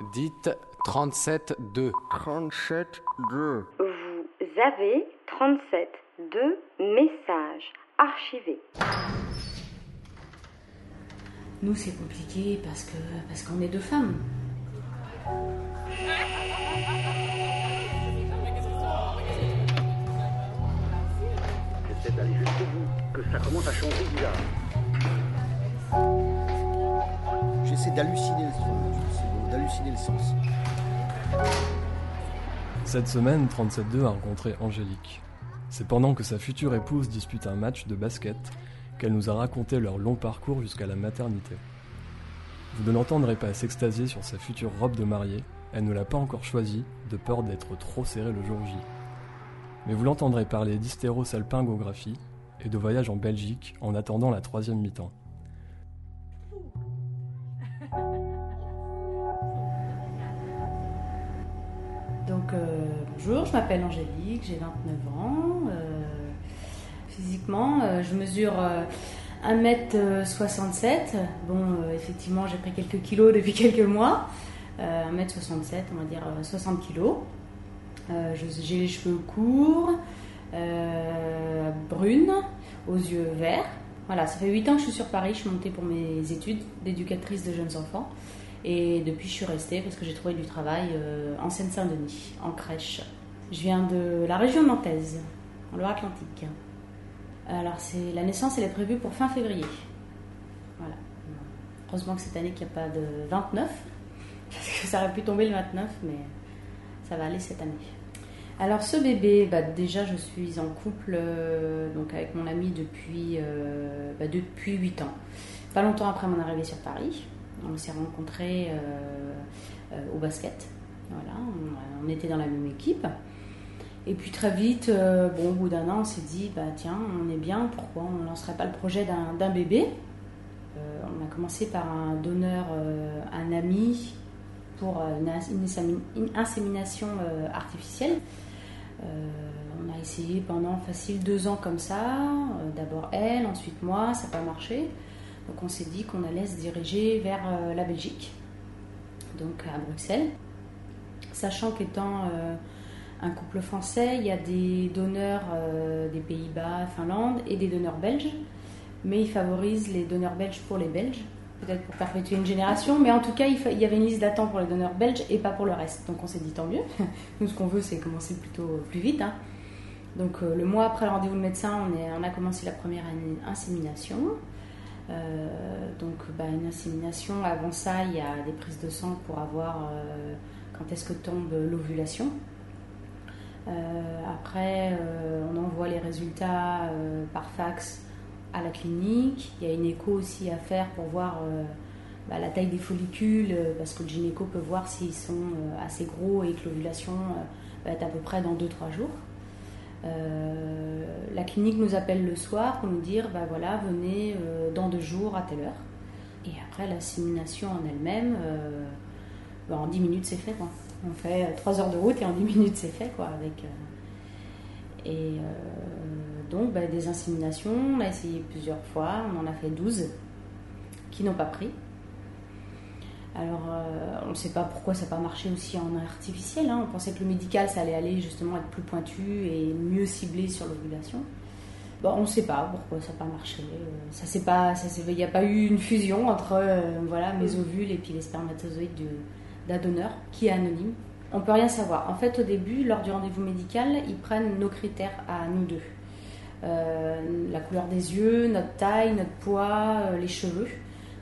Dites 37-2. 37-2. Vous avez 37 2 messages archivés. Nous, c'est compliqué parce que parce qu'on est deux femmes. J'essaie d'aller jusqu'au bout, que ça commence à changer bizarre. J'essaie d'halluciner le sens, le sens. Cette semaine, 37.2 a rencontré Angélique. C'est pendant que sa future épouse dispute un match de basket qu'elle nous a raconté leur long parcours jusqu'à la maternité. Vous ne l'entendrez pas s'extasier sur sa future robe de mariée, elle ne l'a pas encore choisie, de peur d'être trop serrée le jour J. Mais vous l'entendrez parler d'hystérosalpingographie et de voyage en Belgique en attendant la troisième mi-temps. Donc euh, bonjour, je m'appelle Angélique, j'ai 29 ans. euh, physiquement, euh, je mesure euh, 1m67. Bon, effectivement, j'ai pris quelques kilos depuis quelques mois. Euh, 1m67, on va dire euh, 60 kilos. J'ai les cheveux courts, brunes, aux yeux verts. Voilà, ça fait 8 ans que je suis sur Paris. Je suis montée pour mes études d'éducatrice de jeunes enfants. Et depuis, je suis restée parce que j'ai trouvé du travail euh, en Seine-Saint-Denis, en crèche. Je viens de la région nantaise, en Loire-Atlantique. Alors, c'est la naissance, est prévue pour fin février. Voilà. Heureusement que cette année, qu'il n'y a pas de 29, parce que ça aurait pu tomber le 29, mais ça va aller cette année. Alors, ce bébé, bah, déjà, je suis en couple euh, donc avec mon ami depuis, euh, bah, depuis 8 ans. Pas longtemps après mon arrivée sur Paris. On s'est rencontrés euh, euh, au basket. On, était dans la même équipe. Et puis très vite, euh, bon, au bout d'un an, on s'est dit, bah tiens, on est bien, pourquoi on ne lancerait pas le projet d'un bébé? On a commencé par un donneur, un ami, pour une, insémination artificielle. On a essayé pendant facile deux ans comme ça. D'abord elle, ensuite moi, ça n'a pas marché. Donc on s'est dit qu'on allait se diriger vers euh, la Belgique, donc à Bruxelles. Sachant qu'étant euh, un couple français, il y a des donneurs euh, des Pays-Bas, Finlande et des donneurs belges, mais ils favorisent les donneurs belges pour les Belges, peut-être pour perpétuer une génération, mais en tout cas il, y avait une liste d'attente pour les donneurs belges et pas pour le reste. Donc on s'est dit tant mieux. Nous ce qu'on veut c'est commencer plutôt plus vite. hein. Donc le mois après le rendez-vous de médecin, on, a commencé la première insémination. Euh, donc bah, une insémination, avant ça il y a des prises de sang pour avoir euh, quand est-ce que tombe l'ovulation. Euh, après on envoie les résultats par fax à la clinique. Il y a une écho aussi à faire pour voir bah, la taille des follicules, parce que le gynéco peut voir s'ils sont assez gros et que l'ovulation va être à peu près dans 2-3 jours. Euh, la clinique nous appelle le soir pour nous dire bah voilà, venez euh, dans deux jours à telle heure. Et après, l'insémination en elle-même, euh, bah, en 10 minutes, c'est fait. Quoi. On fait 3 heures de route et en 10 minutes, c'est fait. Quoi, avec, et donc, bah, des inséminations, on a essayé plusieurs fois, on en a fait 12 qui n'ont pas pris. Alors, euh, on ne sait pas pourquoi ça n'a pas marché aussi en artificiel. hein. On pensait que le médical, ça allait aller justement être plus pointu et mieux ciblé sur l'ovulation. Bon, on ne sait pas pourquoi ça n'a pas marché. Euh, Ça c'est pas, il n'y a pas eu une fusion entre euh, voilà mes ovules et puis les spermatozoïdes du- d'un donneur qui est anonyme. On peut rien savoir. En fait, au début, lors du rendez-vous médical, ils prennent nos critères à nous deux. Euh, la couleur des yeux, notre taille, notre poids, les cheveux.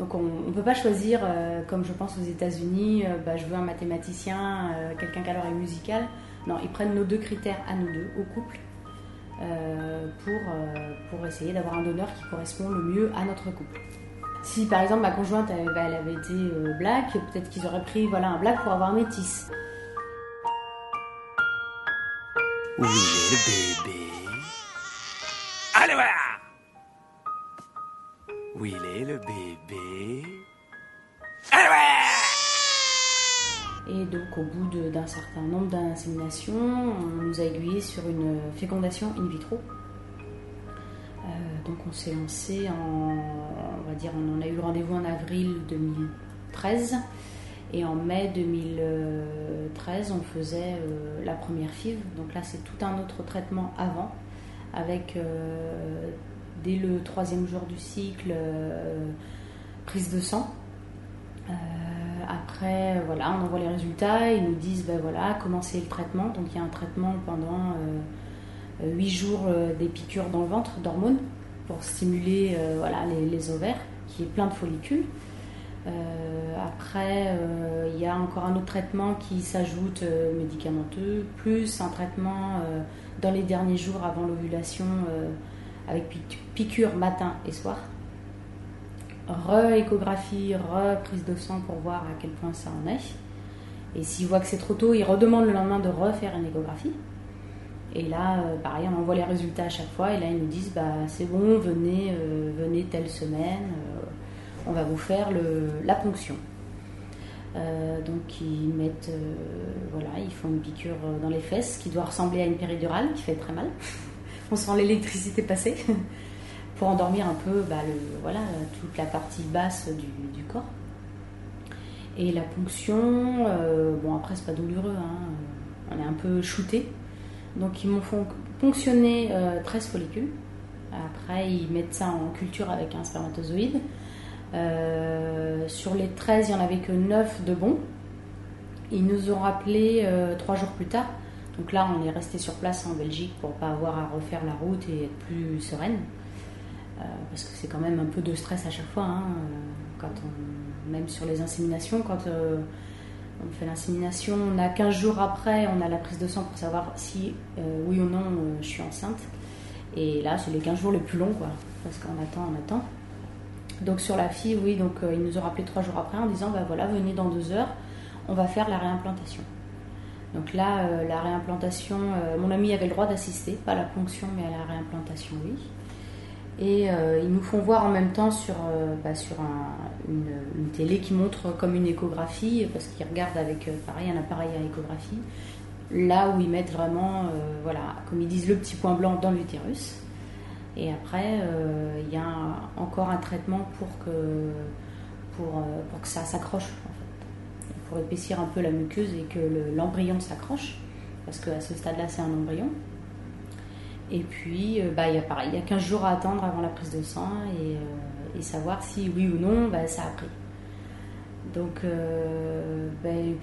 Donc on ne peut pas choisir, euh, comme je pense aux États-Unis, euh, bah, je veux un mathématicien, euh, quelqu'un qui a l'oreille musicale. Non, ils prennent nos deux critères à nous deux, au couple, pour, essayer d'avoir un donneur qui correspond le mieux à notre couple. Si par exemple ma conjointe bah, avait été black, peut-être qu'ils auraient pris voilà, un black pour avoir un métis. Où il est le bébé Allez voilà Où il est le bébé voilà Et donc, au bout d'un certain nombre d'inséminations, on nous a aiguillés sur une fécondation in vitro. Euh, donc, on s'est lancé en. On va dire, on a eu le rendez-vous en avril 2013. Et en mai 2013, on faisait euh, la première FIV. Donc là, c'est tout un autre traitement avant, avec euh, dès le troisième jour du cycle, euh, prise de sang. Euh, après, voilà, on envoie les résultats, ils nous disent, ben voilà, commencez le traitement. Donc il y a un traitement pendant 8 jours euh, des piqûres dans le ventre d'hormones pour stimuler les, ovaires, qui est plein de follicules. Après, il y a encore un autre traitement qui s'ajoute médicamenteux, plus un traitement dans les derniers jours avant l'ovulation avec piqûre matin et soir. Re-échographie, re-prise de sang pour voir à quel point ça en est. Et s'il voit que c'est trop tôt, il redemande le lendemain de refaire une échographie. Et là, euh, pareil, on envoie les résultats à chaque fois. Et là, ils nous disent bah, c'est bon, venez, euh, venez telle semaine, euh, on va vous faire la ponction. Donc, ils mettent, voilà, ils font une piqûre dans les fesses qui doit ressembler à une péridurale qui fait très mal. On sent l'électricité passer pour endormir un peu bah, voilà, toute la partie basse du, corps. Et la ponction, euh, bon après c'est pas douloureux, hein, on est un peu shooté. Donc ils m'ont font ponctionner euh, 13 follicules. Après ils mettent ça en culture avec un spermatozoïde. Euh, sur les 13, il n'y en avait que 9 de bons. Ils nous ont rappelé euh, 3 jours plus tard. Donc là on est resté sur place en Belgique pour pas avoir à refaire la route et être plus sereine. Euh, parce que c'est quand même un peu de stress à chaque fois. hein, euh, quand même sur les inséminations, quand euh, on fait l'insémination, on a 15 jours après, on a la prise de sang pour savoir si oui ou non je suis enceinte. Et là, c'est les 15 jours les plus longs, parce qu'on attend, on attend. Donc sur la fille, oui, donc ils nous ont rappelé trois jours après en disant, bah voilà, venez dans deux heures, on va faire la réimplantation. Donc là, euh, la réimplantation, euh, mon ami avait le droit d'assister, pas à la ponction, mais à la réimplantation, oui. Et euh, ils nous font voir en même temps sur, bah, sur un- une, télé qui montre comme une échographie, parce qu'ils regardent avec, pareil, un appareil à échographie, là où ils mettent vraiment, voilà, comme ils disent, le petit point blanc dans l'utérus. Et après, il y a encore un traitement pour que, pour, pour que ça s'accroche. Pour épaissir un peu la muqueuse et que le- l'embryon s'accroche, parce qu'à ce stade-là, c'est un embryon. Et puis, euh, bah, il y a pareil, il y a 15 jours à attendre avant la prise de sang et, euh, savoir si oui ou non bah, ça a pris. Donc, euh, ben,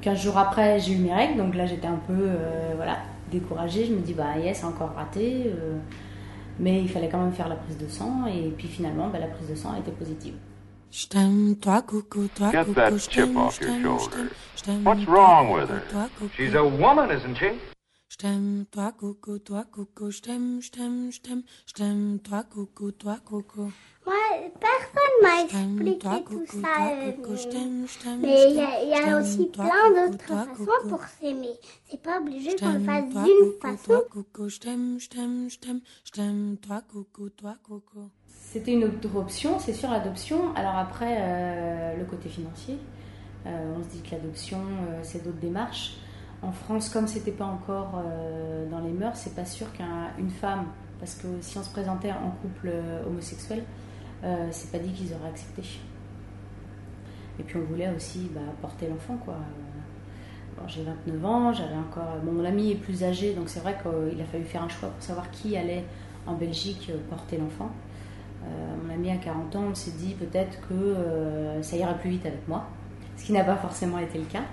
15 jours après, j'ai eu mes règles, donc là j'étais un peu euh, voilà, découragée. Je me dis, bah yes, encore raté. euh, mais il fallait quand même faire la prise de sang et puis finalement, bah, la prise de sang a été J't'aime, toi, coucou, toi, Get coucou, that je chip off je your je je t'aime, What's wrong with her? She's a woman, isn't she? Je t'aime, toi, coucou, toi, coucou, je t'aime, je t'aime, je t'aime, je t'aime, toi, coucou, toi, coucou. Moi, personne m'a Je expliqué toi, tout coucou, ça. toi, euh, coucou, je t'aime, je t'aime, Mais je il y a, y je aussi toi, plein d'autres façons coucou. pour s'aimer. C'est pas obligé Je qu'on le fasse d'une façon. toi, coucou, je t'aime, je t'aime, je t'aime, je t'aime, toi, coucou, toi, coucou. C'était une autre option, c'est sûr, l'adoption. Alors après, euh, le côté financier, euh, on se dit que l'adoption, euh, c'est d'autres démarches. En France, comme c'était pas encore dans les mœurs, c'est pas sûr qu'une femme, parce que si on se présentait en couple homosexuel, c'est pas dit qu'ils auraient accepté. Et puis on voulait aussi bah, porter l'enfant, quoi. J'ai 29 ans, j'avais encore. mon ami est plus âgé, donc c'est vrai qu'il a fallu faire un choix pour savoir qui allait en Belgique porter l'enfant. Euh, mon ami a 40 ans, on s'est dit peut-être que euh, ça ira plus vite avec moi, ce qui n'a pas forcément été le cas.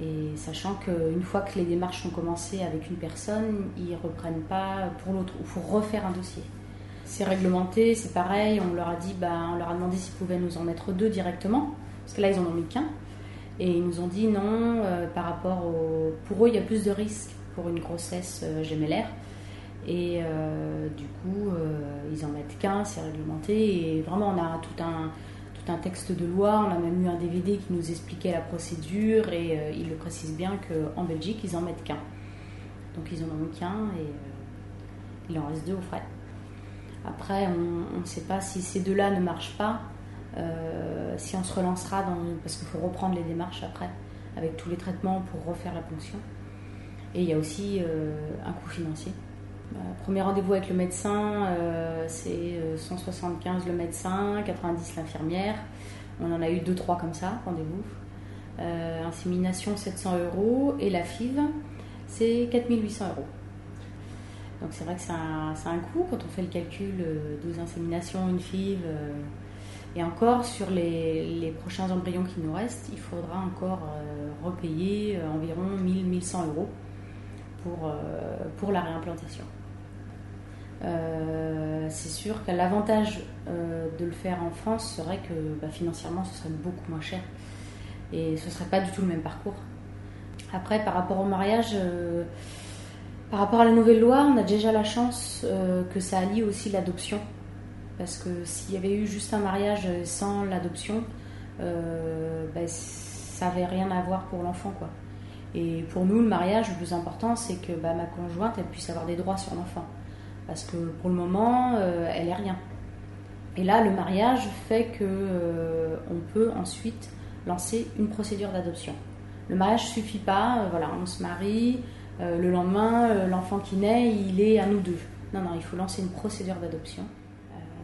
Et sachant qu'une fois que les démarches ont commencé avec une personne, ils reprennent pas pour l'autre, ou faut refaire un dossier. C'est réglementé, c'est pareil, on leur a dit, bah, on leur a demandé s'ils pouvaient nous en mettre deux directement, parce que là ils en ont mis qu'un. Et ils nous ont dit non, euh, par rapport au. Pour eux, il y a plus de risques pour une grossesse euh. Et euh, du coup, euh, ils en mettent qu'un, c'est réglementé. Et vraiment, on a tout un, tout un texte de loi. On a même eu un DVD qui nous expliquait la procédure. Et euh, ils le précisent bien qu'en Belgique, ils en mettent qu'un. Donc ils en ont qu'un et euh, il en reste deux au frais. Après, on ne sait pas si ces deux-là ne marchent pas, si on se relancera. Parce qu'il faut reprendre les démarches après, avec tous les traitements pour refaire la ponction. Et il y a aussi un coût financier. Euh, premier rendez-vous avec le médecin, euh, c'est euh, 175 le médecin, 90 l'infirmière. On en a eu 2-3 comme ça, rendez-vous. Euh, insémination 700 euros et la FIV c'est 4800 euros. Donc c'est vrai que c'est un, un coût quand on fait le calcul euh, 12 inséminations, une FIV. euh, et encore sur les, prochains embryons qui nous restent, il faudra encore euh, repayer euh, environ 1000-1100 euros euh, pour la réimplantation. Euh, c'est sûr que l'avantage euh, de le faire en France serait que bah, financièrement ce serait beaucoup moins cher et ce serait pas du tout le même parcours. Après, par rapport au mariage, euh, par rapport à la nouvelle loi, on a déjà la chance que ça allie aussi l'adoption. Parce que s'il y avait eu juste un mariage sans l'adoption, ben, ça n'avait rien à voir pour l'enfant. quoi. Et pour nous, le mariage, le plus important, c'est que bah, ma conjointe, elle puisse avoir des droits sur l'enfant. Parce que pour le moment, euh, elle est rien. Et là, le mariage fait que euh, on peut ensuite lancer une procédure d'adoption. Le mariage suffit pas, euh, voilà, on se marie, le lendemain, l'enfant qui naît, il est à nous deux. Non, non, il faut lancer une procédure d'adoption.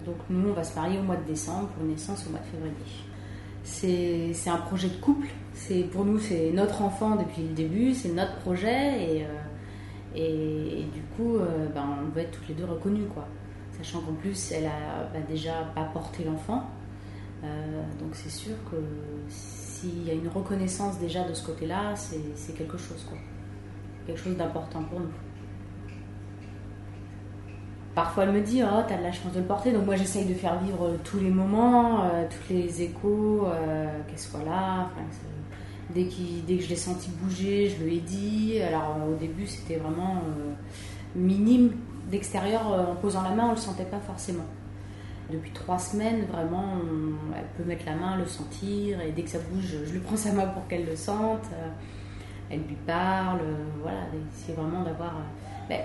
Donc nous, on va se marier au mois de décembre, pour une naissance au mois de février. C'est un projet de couple. C'est pour nous, c'est notre enfant depuis le début, c'est notre projet et, et, du coup, euh, ben, on veut être toutes les deux reconnues, quoi. Sachant qu'en plus, elle a bah, déjà pas porté l'enfant, Euh, donc c'est sûr que s'il y a une reconnaissance déjà de ce côté-là, c'est quelque chose, quoi. Quelque chose d'important pour nous. Parfois, elle me dit Oh, t'as de la chance de le porter. Donc, moi, j'essaye de faire vivre tous les moments, euh, tous les échos, euh, qu'elle soit là. Enfin, dès, qu'il- dès que je l'ai senti bouger, je lui ai dit. Alors, au début, c'était vraiment euh, minime. D'extérieur, euh, en posant la main, on le sentait pas forcément. Depuis trois semaines, vraiment, elle peut mettre la main, le sentir, et dès que ça bouge, je lui prends sa main pour qu'elle le sente. Euh, elle lui parle, voilà, c'est vraiment d'avoir. ben,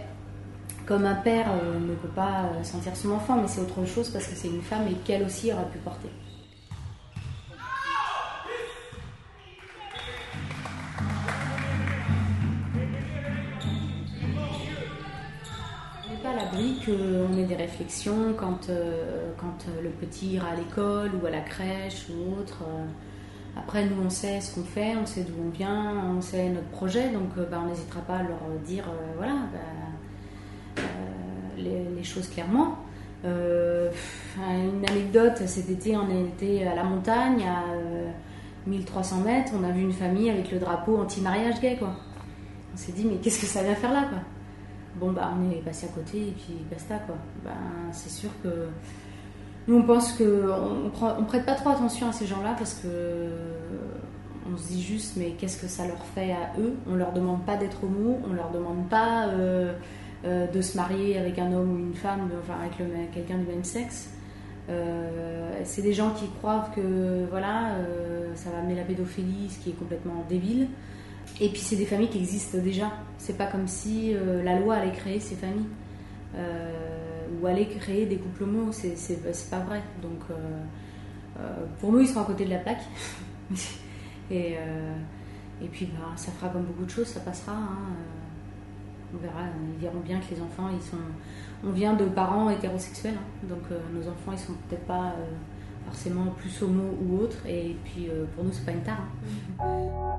comme un père ne peut pas sentir son enfant, mais c'est autre chose parce que c'est une femme et qu'elle aussi aurait pu porter. Qu'on ait des réflexions quand, euh, euh, le petit ira à l'école ou à la crèche ou autre. euh. Après, nous, on sait ce qu'on fait, on sait d'où on vient, on sait notre projet, donc bah, on n'hésitera pas à leur dire, voilà, bah, les, choses clairement. Une anecdote, cet été, on était à la montagne, à euh, 1300 mètres, on a vu une famille avec le drapeau anti-mariage gay. On s'est dit, mais qu'est-ce que ça vient faire là, quoi? Bon, bah, on est passé à côté et puis basta, quoi. Ben, c'est sûr que nous, on pense que on, prête pas trop attention à ces gens-là parce que on se dit juste, mais qu'est-ce que ça leur fait à eux? On leur demande pas d'être homo, on leur demande pas euh, euh, de se marier avec un homme ou une femme, enfin avec quelqu'un du même sexe. Euh, c'est des gens qui croient que voilà, euh, ça va amener la pédophilie, ce qui est complètement débile. Et puis c'est des familles qui existent déjà. C'est pas comme si euh, la loi allait créer ces familles euh, ou allait créer des couples homo. C'est, pas vrai. Donc euh, pour nous, ils sont à côté de la plaque. et, puis bah, ça fera comme beaucoup de choses, ça passera. hein. On verra, ils verront bien que les enfants, ils sont. On vient de parents hétérosexuels, hein. donc nos enfants, ils sont peut-être pas forcément plus homo ou autres. Et puis pour nous, c'est pas une tare. hein.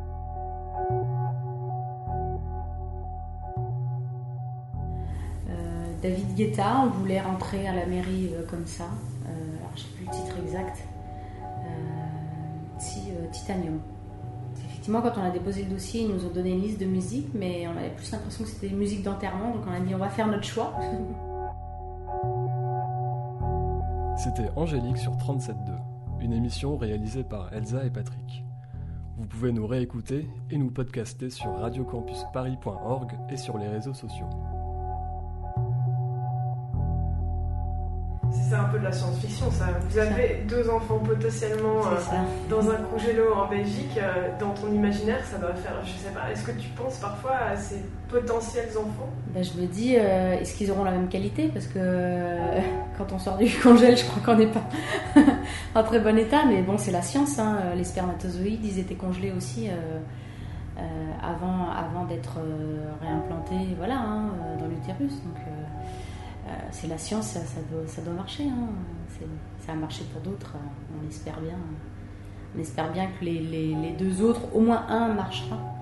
David Guetta, on voulait rentrer à la mairie euh, comme ça. Euh, alors, j'ai plus le titre exact. Euh, Titanium. Effectivement, quand on a déposé le dossier, ils nous ont donné une liste de musiques, mais on avait plus l'impression que c'était des musiques d'enterrement, donc on a dit on va faire notre choix. C'était Angélique sur 37.2, une émission réalisée par Elsa et Patrick. Vous pouvez nous réécouter et nous podcaster sur radiocampusparis.org et sur les réseaux sociaux. C'est un peu de la science-fiction, ça. Vous avez deux enfants potentiellement euh, dans un congélo en Belgique. euh, dans ton imaginaire, ça doit faire, je sais pas, est-ce que tu penses parfois à ces potentiels enfants? Ben, je me dis, euh, est-ce qu'ils auront la même qualité? Parce que quand on sort du congèle, je crois qu'on n'est pas en très bon état. Mais bon, c'est la science. hein. Les spermatozoïdes, ils étaient congelés aussi avant, avant d'être réimplantés voilà, hein, dans l'utérus. Donc euh, c'est la science, ça, doit, marcher. hein. Ça a marché pour d'autres, euh, on l'espère bien. On espère bien que les deux autres, au moins un marchera.